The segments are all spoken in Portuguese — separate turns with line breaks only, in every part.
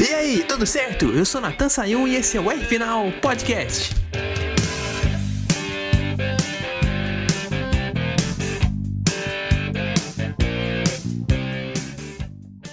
E aí, tudo certo? Eu sou Natan Sayun e esse é o R Final Podcast.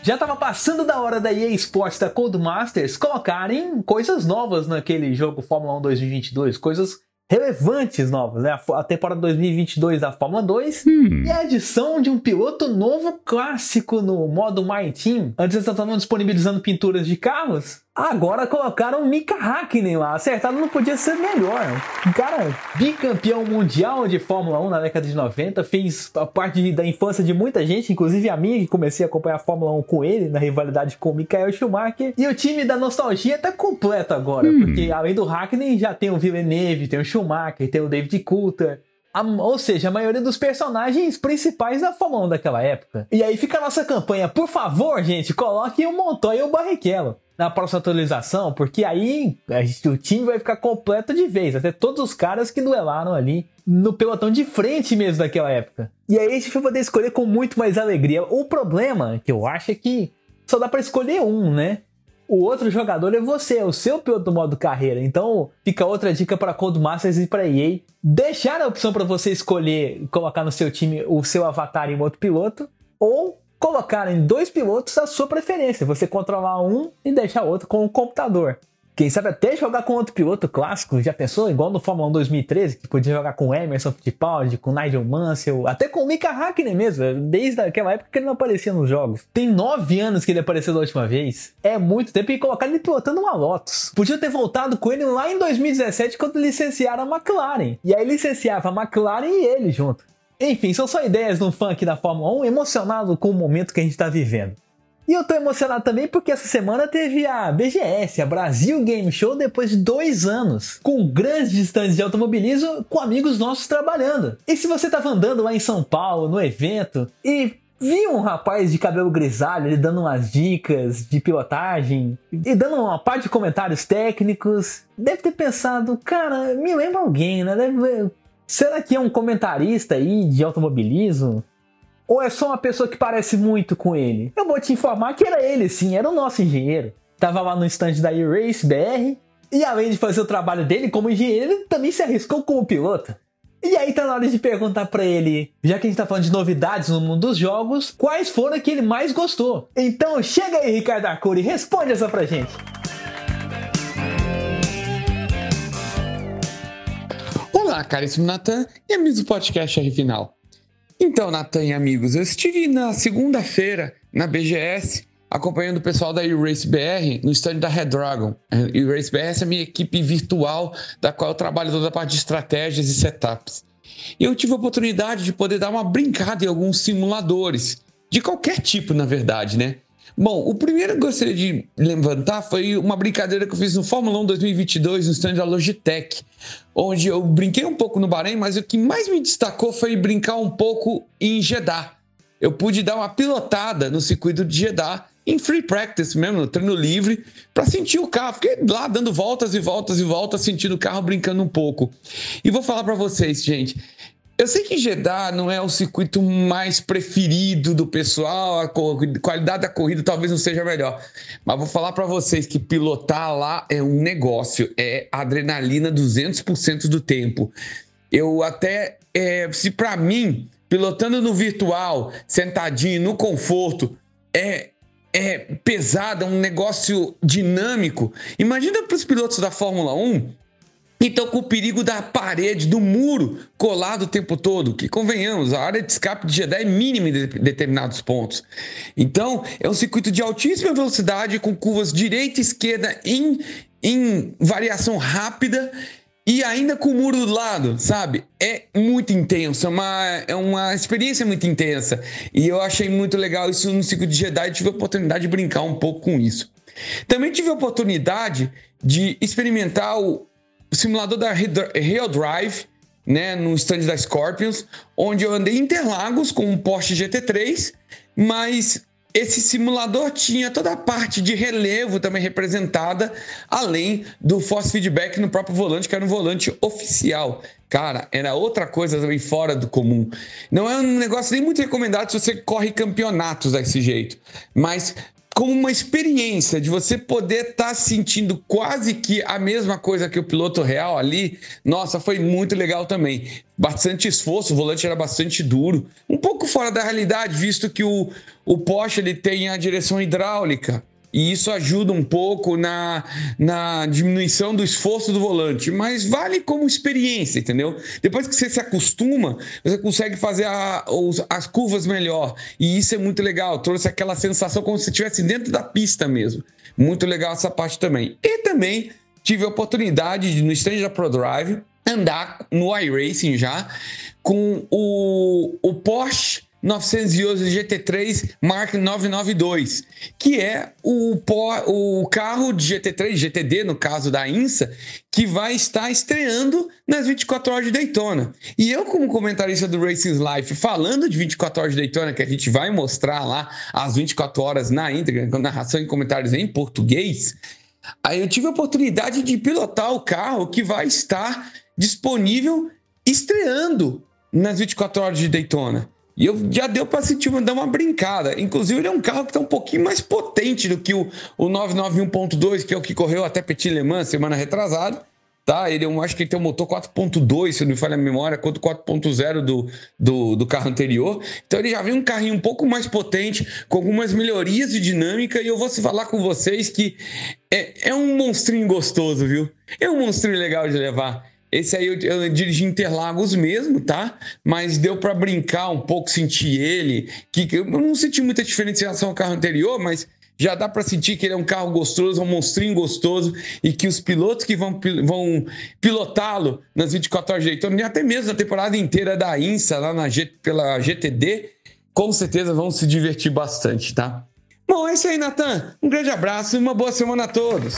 Já tava passando da hora da EA Sports da Codemasters colocarem coisas novas naquele jogo Fórmula 1 2022, coisas relevantes novas, né? A temporada 2022 da Fórmula 2 hum. e a adição de um piloto novo clássico no modo My Team. Antes eles estavam disponibilizando pinturas de carros, Agora colocaram o Mika Hakkinen lá. Acertado não podia ser melhor. Um cara bicampeão mundial de Fórmula 1 na década de 90. Fez a parte da infância de muita gente, inclusive a minha, que comecei a acompanhar a Fórmula 1 com ele, na rivalidade com o Michael Schumacher. E o time da nostalgia tá completo agora. Hum. Porque além do Hakkinen, já tem o Villeneuve, tem o Schumacher, tem o David Coulter. A, ou seja, a maioria dos personagens principais da Fórmula 1 daquela época. E aí fica a nossa campanha. Por favor, gente, coloque o Montoya e o Barrichello na próxima atualização, porque aí gente, o time vai ficar completo de vez, até todos os caras que duelaram ali no pelotão de frente mesmo daquela época. E aí a gente vai poder escolher com muito mais alegria. O problema que eu acho é que só dá para escolher um, né? O outro jogador é você, é o seu piloto do modo carreira. Então, fica outra dica para Codemasters e para EA. Deixar a opção para você escolher colocar no seu time o seu avatar em outro piloto ou colocarem dois pilotos à sua preferência. Você controlar um e deixar outro com o computador. Quem sabe até jogar com outro piloto clássico, já pensou? Igual no Fórmula 1 2013, que podia jogar com Emerson Fittipaldi, com Nigel Mansell, até com o Mika Hakkinen mesmo, desde aquela época que ele não aparecia nos jogos. Tem nove anos que ele apareceu da última vez. É muito tempo e colocar ele pilotando uma Lotus. Podia ter voltado com ele lá em 2017 quando licenciaram a McLaren. E aí licenciava a McLaren e ele junto. Enfim, são só ideias de um fã aqui da Fórmula 1 emocionado com o momento que a gente está vivendo. E eu tô emocionado também porque essa semana teve a BGS, a Brasil Game Show, depois de dois anos, com grandes distantes de automobilismo, com amigos nossos trabalhando. E se você tava andando lá em São Paulo, no evento, e viu um rapaz de cabelo grisalho dando umas dicas de pilotagem e dando uma parte de comentários técnicos, deve ter pensado, cara, me lembra alguém, né? Deve, Será que é um comentarista aí de automobilismo? Ou é só uma pessoa que parece muito com ele? Eu vou te informar que era ele sim, era o nosso engenheiro. Tava lá no stand da E-Race BR e além de fazer o trabalho dele como engenheiro, ele também se arriscou como piloto. E aí tá na hora de perguntar para ele, já que a gente tá falando de novidades no mundo dos jogos, quais foram que ele mais gostou? Então chega aí, Ricardo Arcuri, responde essa pra gente.
Olá, caríssimo Natan e amigos do podcast R Final. Então, Natan e amigos, eu estive na segunda-feira na BGS acompanhando o pessoal da E-Race BR no stand da Red Dragon. E-Race BR é a minha equipe virtual da qual eu trabalho toda a parte de estratégias e setups. E eu tive a oportunidade de poder dar uma brincada em alguns simuladores, de qualquer tipo, na verdade, né? Bom, o primeiro que eu gostaria de levantar foi uma brincadeira que eu fiz no Fórmula 1 2022 no stand da Logitech, onde eu brinquei um pouco no Bahrein, mas o que mais me destacou foi brincar um pouco em Jeddah. Eu pude dar uma pilotada no circuito de Jeddah em free practice mesmo, no treino livre, para sentir o carro. Fiquei lá dando voltas e voltas e voltas, sentindo o carro, brincando um pouco. E vou falar para vocês, gente, eu sei que Jeddah não é o circuito mais preferido do pessoal, a qualidade da corrida talvez não seja melhor, mas vou falar para vocês que pilotar lá é um negócio, é adrenalina 200% do tempo. Eu até, é, se para mim, pilotando no virtual, sentadinho, no conforto, é é pesado, é um negócio dinâmico. Imagina para os pilotos da Fórmula 1 então, com o perigo da parede, do muro colado o tempo todo, que convenhamos, a área de escape de Jeddah é mínima em determinados pontos. Então, é um circuito de altíssima velocidade, com curvas direita e esquerda em, em variação rápida e ainda com o muro do lado, sabe? É muito intenso, é uma, é uma experiência muito intensa. E eu achei muito legal isso no circuito de Jeddah e tive a oportunidade de brincar um pouco com isso. Também tive a oportunidade de experimentar o, o simulador da Real Drive, né, no stand da Scorpions, onde eu andei em Interlagos com um Porsche GT3, mas esse simulador tinha toda a parte de relevo também representada, além do force feedback no próprio volante, que era um volante oficial. Cara, era outra coisa também fora do comum. Não é um negócio nem muito recomendado se você corre campeonatos desse jeito, mas como uma experiência de você poder estar tá sentindo quase que a mesma coisa que o piloto real ali. Nossa, foi muito legal também. Bastante esforço, o volante era bastante duro, um pouco fora da realidade, visto que o, o Porsche ele tem a direção hidráulica. E isso ajuda um pouco na, na diminuição do esforço do volante, mas vale como experiência, entendeu? Depois que você se acostuma, você consegue fazer a, as curvas melhor. E isso é muito legal, trouxe aquela sensação como se estivesse dentro da pista mesmo. Muito legal essa parte também. E também tive a oportunidade de, no stand da ProDrive andar no iRacing já com o, o Porsche 911 GT3 Mark 992, que é o, o carro de GT3, GTD no caso da INSA, que vai estar estreando nas 24 horas de Daytona. E eu, como comentarista do Racing Life, falando de 24 horas de Daytona, que a gente vai mostrar lá as 24 horas na íntegra, com narração e comentários em português, aí eu tive a oportunidade de pilotar o carro que vai estar disponível estreando nas 24 horas de Daytona. E eu já deu para sentir, dar uma brincada. Inclusive, ele é um carro que está um pouquinho mais potente do que o, o 991.2, que é o que correu até Petit Le Mans semana retrasada. Tá? Ele, eu acho que ele tem um motor 4.2, se não me falha a memória, quanto 4.0 do, do, do, carro anterior. Então ele já vem um carrinho um pouco mais potente, com algumas melhorias de dinâmica, e eu vou falar com vocês que é, é um monstrinho gostoso, viu? É um monstrinho legal de levar. Esse aí eu, eu dirigi Interlagos mesmo, tá? Mas deu para brincar um pouco, sentir ele. Que, eu não senti muita diferenciação ao carro anterior, mas já dá para sentir que ele é um carro gostoso, um monstrinho gostoso e que os pilotos que vão, vão pilotá-lo nas 24 horas de Daytona, até mesmo na temporada inteira da INSA, lá na G, pela GTD, com certeza vão se divertir bastante, tá? Bom, é isso aí, Natan. Um grande abraço e uma boa semana a todos.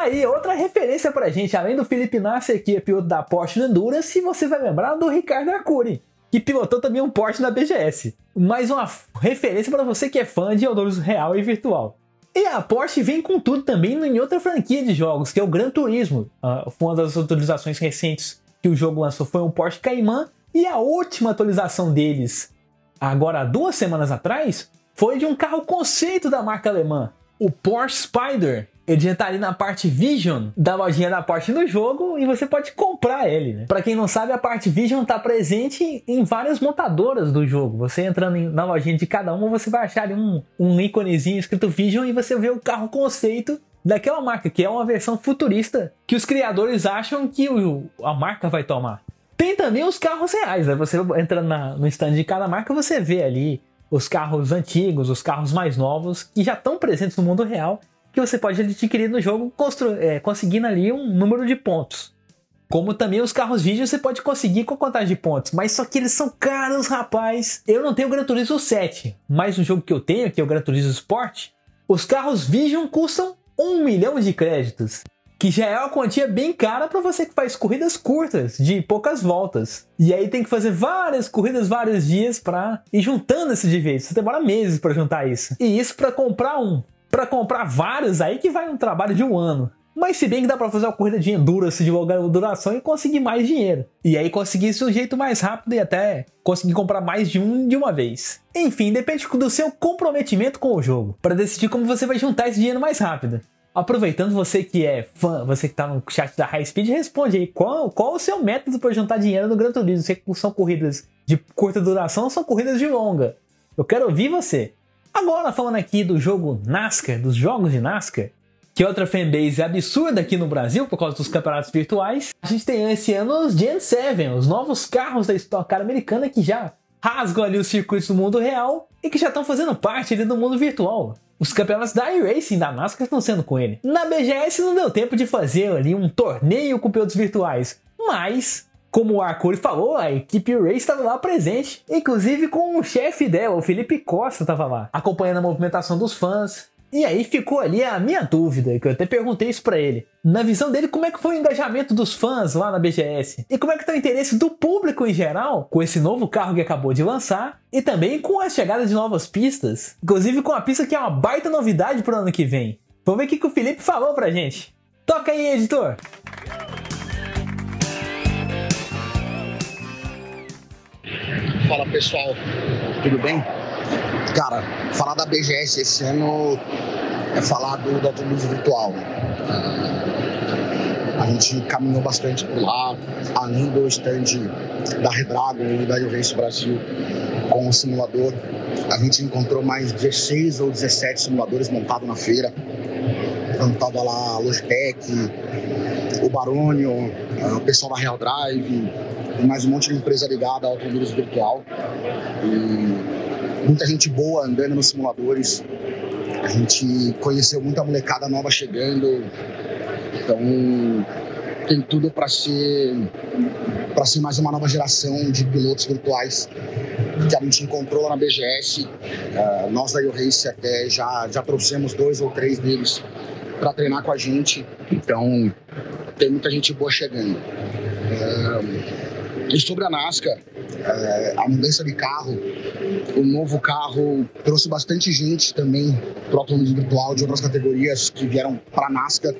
Aí, outra referência pra gente, além do Felipe Nasser, que é piloto da Porsche Endurance, você vai lembrar do Ricardo Arcuri, que pilotou também um Porsche na BGS. Mais uma referência para você que é fã de automobilismo real e virtual. E a Porsche vem com tudo também em outra franquia de jogos, que é o Gran Turismo. Foi uma das atualizações recentes que o jogo lançou foi um Porsche Cayman, e a última atualização deles, agora duas semanas atrás, foi de um carro conceito da marca alemã, o Porsche Spider, ele já tá ali na parte Vision da lojinha da Porsche no jogo e você pode comprar ele, né? Pra quem não sabe, a parte Vision tá presente em várias montadoras do jogo. Você entrando na lojinha de cada uma, você vai achar ali um, um íconezinho escrito Vision e você vê o carro conceito daquela marca, que é uma versão futurista que os criadores acham que o, a marca vai tomar. Tem também os carros reais, né? Você entra na, no stand de cada marca, você vê ali os carros antigos, os carros mais novos, que já estão presentes no mundo real que você pode adquirir no jogo é, conseguindo ali um número de pontos. Como também os carros vídeo você pode conseguir com a contagem de pontos, mas só que eles são caros, rapaz. Eu não tenho o Gran Turismo 7, mas no jogo que eu tenho, que é o Gran Turismo Sport, os carros Vision custam um milhão de créditos, que já é uma quantia bem cara para você que faz corridas curtas, de poucas voltas. E aí tem que fazer várias corridas, vários dias para ir juntando esse de vez. Você demora meses para juntar isso. E isso para comprar um para comprar vários aí que vai um trabalho de um ano. Mas se bem que dá para fazer uma corrida de endurance de longa duração e conseguir mais dinheiro. E aí conseguir isso de um jeito mais rápido e até conseguir comprar mais de um de uma vez. Enfim, depende do seu comprometimento com o jogo, para decidir como você vai juntar esse dinheiro mais rápido. Aproveitando você que é fã, você que tá no chat da High Speed, responde aí qual, qual o seu método para juntar dinheiro no Gran Turismo. Se são corridas de curta duração ou são corridas de longa. Eu quero ouvir você. Agora falando aqui do jogo NASCAR, dos jogos de NASCAR, que outra fanbase absurda aqui no Brasil por causa dos campeonatos virtuais, a gente tem esse ano os Gen 7, os novos carros da Stock Car americana que já rasgam ali os circuitos do mundo real e que já estão fazendo parte ali do mundo virtual. Os campeonatos da iRacing da NASCAR estão sendo com ele. Na BGS não deu tempo de fazer ali um torneio com pilotos virtuais, mas como o Arcuri falou, a equipe Race estava lá presente, inclusive com o chefe dela, o Felipe Costa, estava lá, acompanhando a movimentação dos fãs. E aí ficou ali a minha dúvida, que eu até perguntei isso para ele. Na visão dele, como é que foi o engajamento dos fãs lá na BGS? E como é que tá o interesse do público em geral com esse novo carro que acabou de lançar e também com a chegada de novas pistas, inclusive com a pista que é uma baita novidade pro ano que vem. Vamos ver o que, que o Felipe falou pra gente. Toca aí, editor!
Fala pessoal, tudo bem? Cara, falar da BGS esse ano é falar do, do automobilismo virtual. A gente caminhou bastante por lá, além do stand da Redragon e da Race Brasil com o simulador. A gente encontrou mais 16 ou 17 simuladores montados na feira. Então tava lá a Logitech, o Barônio, o pessoal da Real Drive, mais um monte de empresa ligada ao automobilismo virtual. E muita gente boa andando nos simuladores. A gente conheceu muita molecada nova chegando. Então tem tudo para ser para ser mais uma nova geração de pilotos virtuais que a gente encontrou lá na BGS. Uh, ah, nós da Race até já, já trouxemos dois ou três deles para treinar com a gente. Então tem muita gente boa chegando. Uh, e sobre a NASCAR, é, a mudança de carro, o novo carro trouxe bastante gente também para o virtual de outras categorias que vieram para a NASCAR.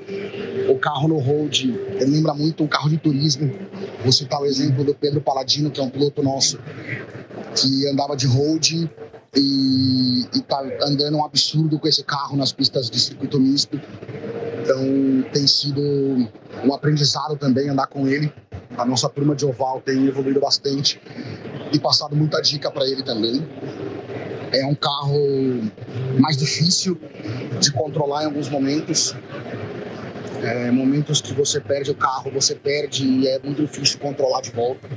O carro no road lembra muito um carro de turismo. Vou citar o exemplo do Pedro Paladino, que é um piloto nosso, que andava de road e, está andando um absurdo com esse carro nas pistas de circuito misto. Então tem sido um aprendizado também andar com ele. A nossa turma de oval tem evoluído bastante e passado muita dica para ele também. É um carro mais difícil de controlar em alguns momentos. É, momentos que você perde o carro, você perde e é muito difícil controlar de volta.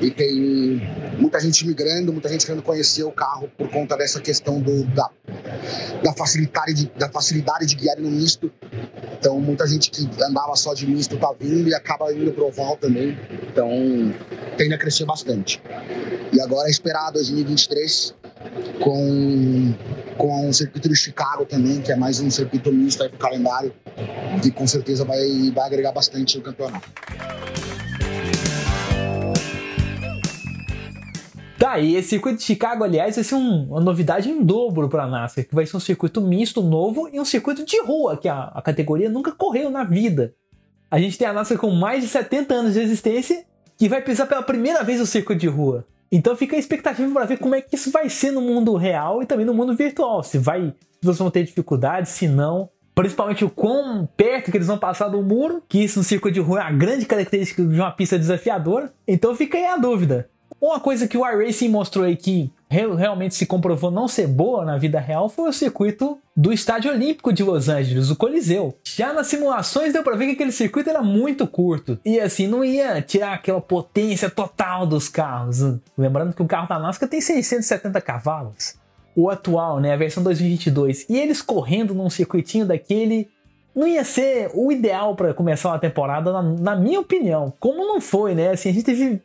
E tem muita gente migrando, muita gente querendo conhecer o carro por conta dessa questão do, da, da, facilidade de, da facilidade de guiar no misto então, muita gente que andava só de misto tá vindo e acaba indo pro oval também. Então, tende a crescer bastante. E agora é esperar 2023 com, com um circuito de Chicago também, que é mais um circuito misto aí pro calendário, que com certeza vai, vai agregar bastante no campeonato.
Tá, e esse circuito de Chicago, aliás, vai ser um, uma novidade em dobro para a NASCAR, que vai ser um circuito misto novo e um circuito de rua, que a, a categoria nunca correu na vida. A gente tem a NASCAR com mais de 70 anos de existência, que vai pisar pela primeira vez no circuito de rua. Então fica a expectativa para ver como é que isso vai ser no mundo real e também no mundo virtual. Se vai, se vocês vão ter dificuldades, se não. Principalmente o quão perto que eles vão passar do muro, que isso no circuito de rua é a grande característica de uma pista desafiadora. Então fica aí a dúvida. Uma coisa que o iRacing mostrou aí que realmente se comprovou não ser boa na vida real foi o circuito do Estádio Olímpico de Los Angeles, o Coliseu. Já nas simulações deu pra ver que aquele circuito era muito curto e assim não ia tirar aquela potência total dos carros. Lembrando que o carro da NASCAR tem 670 cavalos. O atual, né, a versão 2022, e eles correndo num circuitinho daquele não ia ser o ideal para começar uma temporada, na, na, minha opinião. Como não foi, né? Assim, a gente teve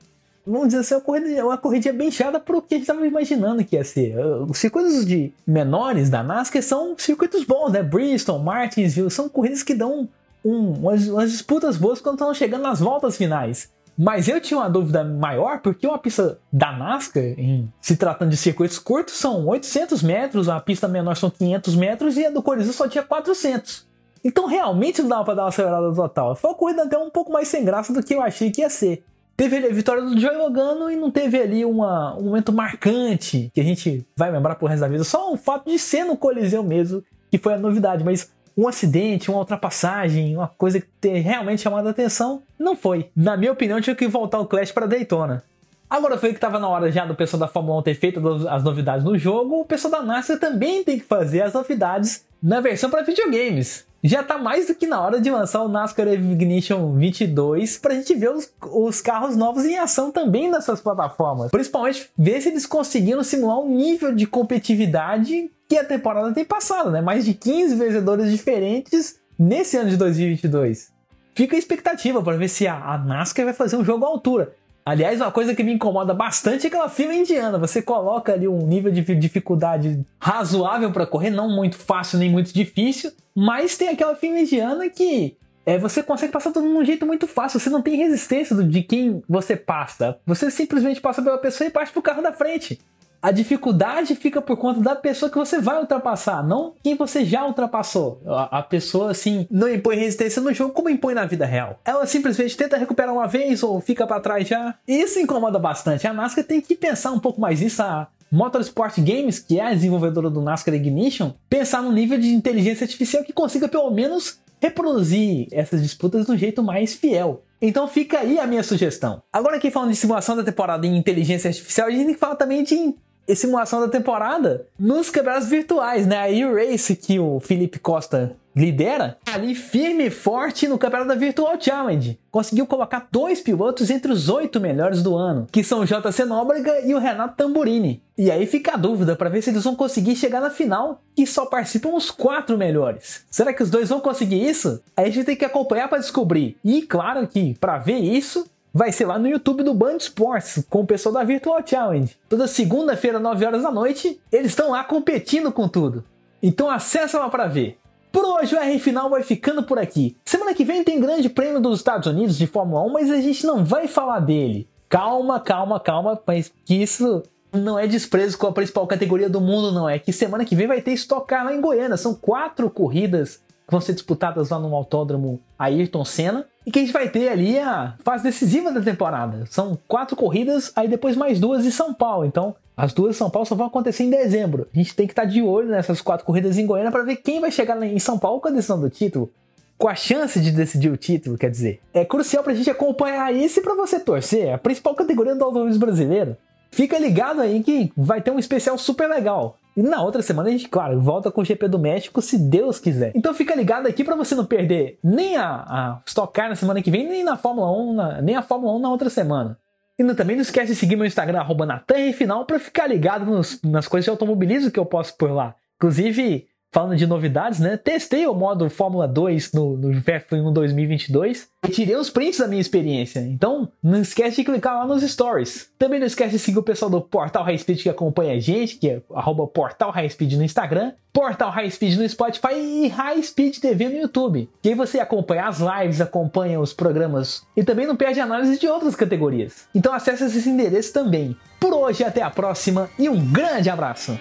vamos dizer assim, uma corrida, uma corrida bem chata pro que a gente estava imaginando que ia ser. Os circuitos de menores da NASCAR são circuitos bons, né? Bristol, Martinsville, são corridas que dão um, umas, umas disputas boas quando estão chegando nas voltas finais. Mas eu tinha uma dúvida maior porque uma pista da NASCAR, em, se tratando de circuitos curtos, são 800 metros, a pista menor são 500 metros e a do Coliseu só tinha 400. Então realmente não dava para dar uma acelerada total. Foi uma corrida até um pouco mais sem graça do que eu achei que ia ser. Teve a vitória do Joey Logano e não teve ali uma, um momento marcante que a gente vai lembrar pro resto da vida. Só o fato de ser no Coliseu mesmo, que foi a novidade, mas um acidente, uma ultrapassagem, uma coisa que ter realmente chamado a atenção, não foi. Na minha opinião, tinha que voltar o Clash para Daytona. Agora foi que estava na hora já do pessoal da Fórmula 1 ter feito as novidades no jogo, o pessoal da NASCAR também tem que fazer as novidades na versão para videogames já tá mais do que na hora de lançar o NASCAR Ignition 22 pra gente ver os, os carros novos em ação também nessas plataformas. Principalmente ver se eles conseguiram simular um nível de competitividade que a temporada tem passado, né? Mais de 15 vencedores diferentes nesse ano de 2022. Fica a expectativa para ver se a, a NASCAR vai fazer um jogo à altura. Aliás, uma coisa que me incomoda bastante é aquela fila indiana. Você coloca ali um nível de dificuldade razoável para correr, não muito fácil nem muito difícil, mas tem aquela fila indiana que é, você consegue passar de um jeito muito fácil. Você não tem resistência de quem você passa. Você simplesmente passa pela pessoa e parte pro carro da frente a dificuldade fica por conta da pessoa que você vai ultrapassar, não quem você já ultrapassou. A, a pessoa, assim, não impõe resistência no jogo como impõe na vida real. Ela simplesmente tenta recuperar uma vez ou fica para trás já. Isso incomoda bastante. A NASCAR tem que pensar um pouco mais nisso. A, Motorsport Games, que é a desenvolvedora do NASCAR Ignition, pensar num nível de inteligência artificial que consiga pelo menos reproduzir essas disputas de um jeito mais fiel. Então fica aí a minha sugestão. Agora aqui falando de simulação da temporada em inteligência artificial, a gente que falar também de simulação da temporada nos quebrados virtuais, né? A E-Race que o Felipe Costa lidera, ali firme e forte no campeonato da Virtual Challenge. Conseguiu colocar dois pilotos entre os oito melhores do ano, que são o JC Nóbrega e o Renato Tamburini. E aí fica a dúvida para ver se eles vão conseguir chegar na final, que só participam os quatro melhores. Será que os dois vão conseguir isso? Aí a gente tem que acompanhar para descobrir. E claro que para ver isso, vai ser lá no YouTube do Band Sports, com o pessoal da Virtual Challenge. Toda segunda-feira, 9 horas da noite, eles estão lá competindo com tudo. Então acessa lá para ver. Por hoje o R Final vai ficando por aqui. Semana que vem tem grande prêmio dos Estados Unidos de Fórmula 1, mas a gente não vai falar dele. Calma, calma, calma, mas que isso não é desprezo com a principal categoria do mundo, não. É que semana que vem vai ter Stock Car lá em Goiânia. São quatro corridas que vão ser disputadas lá no autódromo Ayrton Senna. E que a gente vai ter ali a fase decisiva da temporada. São quatro corridas, aí depois mais duas em São Paulo. Então, as duas em São Paulo só vão acontecer em dezembro. A gente tem que estar de olho nessas quatro corridas em Goiânia para ver quem vai chegar em São Paulo com a decisão do título. Com a chance de decidir o título, quer dizer. É crucial para a gente acompanhar isso e para você torcer. É a principal categoria do automobilismo brasileiro. Fica ligado aí que vai ter um especial super legal. E na outra semana a gente, claro, volta com o GP do México, se Deus quiser. Então fica ligado aqui para você não perder nem a, a Stock Car na semana que vem, nem na Fórmula 1, na, nem a Fórmula 1 na outra semana. E também não esquece de seguir meu Instagram, arroba Final, para ficar ligado nos, nas coisas de automobilismo que eu posto por lá. Inclusive, falando de novidades, né? Testei o modo Fórmula 2 no, no F1 2022 e tirei os prints da minha experiência. Então, não esquece de clicar lá nos stories. Também não esquece de seguir o pessoal do Portal High Speed que acompanha a gente, que é arroba Portal High Speed no Instagram, Portal High Speed no Spotify e High Speed TV no YouTube. Que aí você acompanha as lives, acompanha os programas e também não perde análise de outras categorias. Então acesse esse endereço também. Por hoje, até a próxima e um grande abraço!